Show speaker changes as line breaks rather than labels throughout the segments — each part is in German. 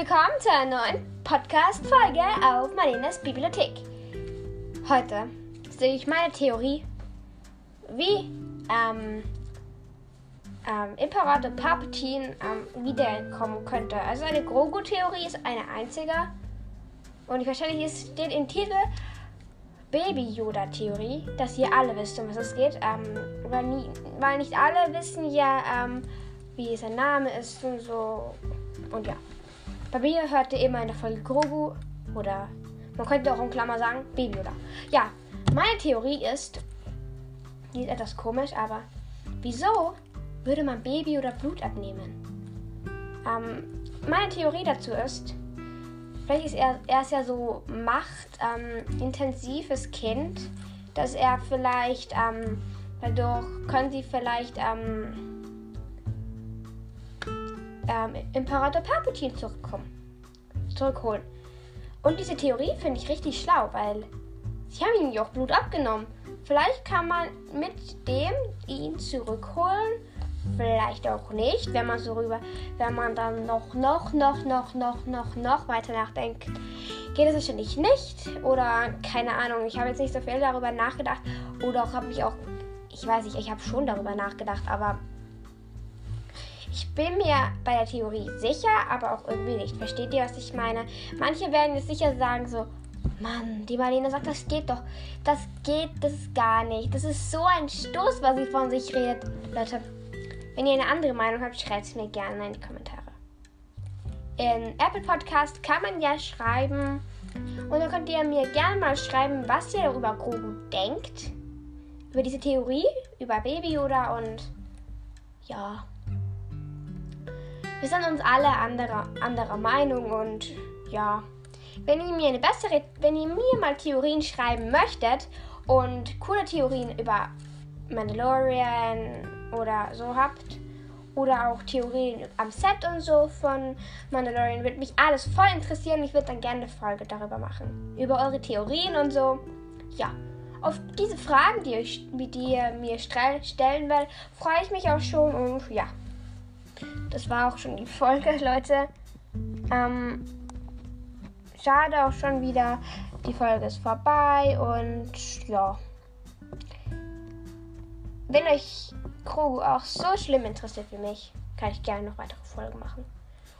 willkommen zu einer neuen Podcast-Folge auf Marlenas Bibliothek. Heute sehe ich meine Theorie, wie ähm, ähm, Imperator Palpatine ähm, wiederkommen könnte. Also eine Grogu-Theorie ist eine einzige. Und wahrscheinlich steht im Titel Baby-Yoda-Theorie, dass ihr alle wisst, um was es geht. Ähm, weil, nie, weil, nicht alle wissen ja, ähm, wie sein Name ist und so. Und ja. Bei mir hörte immer in der Folge Grogu oder man könnte auch in Klammer sagen Baby Yoda. Ja, meine Theorie ist, die ist etwas komisch, aber wieso würde man Baby oder Blut abnehmen? Ähm, meine Theorie dazu ist, vielleicht ist er, er ist ja so machtintensives ähm, Kind, dass er vielleicht ähm, dadurch können sie vielleicht ähm, ähm, Imperator Palpatine zurückkommen, zurückholen. Und diese Theorie finde ich richtig schlau, weil sie haben ihm ja auch Blut abgenommen. Vielleicht kann man mit dem ihn zurückholen, vielleicht auch nicht, wenn man so rüber, wenn man dann noch, noch, noch, noch, noch, noch, noch weiter nachdenkt. Geht es wahrscheinlich nicht oder keine Ahnung. Ich habe jetzt nicht so viel darüber nachgedacht oder habe mich auch, ich weiß nicht, ich habe schon darüber nachgedacht, aber ich bin mir bei der Theorie sicher, aber auch irgendwie nicht. Versteht ihr, was ich meine? Manche werden jetzt sicher sagen so, Mann, die Marlene sagt, das geht doch. Das geht, das gar nicht. Das ist so ein Stoß, was sie von sich redet. Leute, wenn ihr eine andere Meinung habt, schreibt es mir gerne in die Kommentare. In Apple Podcast kann man ja schreiben. Und dann könnt ihr mir gerne mal schreiben, was ihr darüber Grogu denkt. Über diese Theorie, über Baby Yoda und ja. Wir sind uns alle anderer, anderer Meinung und ja. Wenn ihr mir eine bessere, wenn ihr mir mal Theorien schreiben möchtet und coole Theorien über Mandalorian oder so habt oder auch Theorien am Set und so von Mandalorian, würde mich alles voll interessieren. Ich würde dann gerne eine Folge darüber machen. Über eure Theorien und so. Ja. Auf diese Fragen, die, euch, die ihr mir stellen werdet, freue ich mich auch schon und ja das war auch schon die Folge, Leute. Ähm, schade auch schon wieder. Die Folge ist vorbei und ja. Wenn euch Grogu auch so schlimm interessiert wie mich, kann ich gerne noch weitere Folgen machen.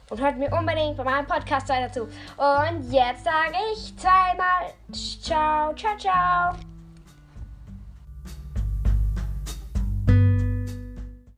Und hört mir unbedingt bei meinem Podcast weiter zu. Und jetzt sage ich zweimal Ciao, ciao, ciao.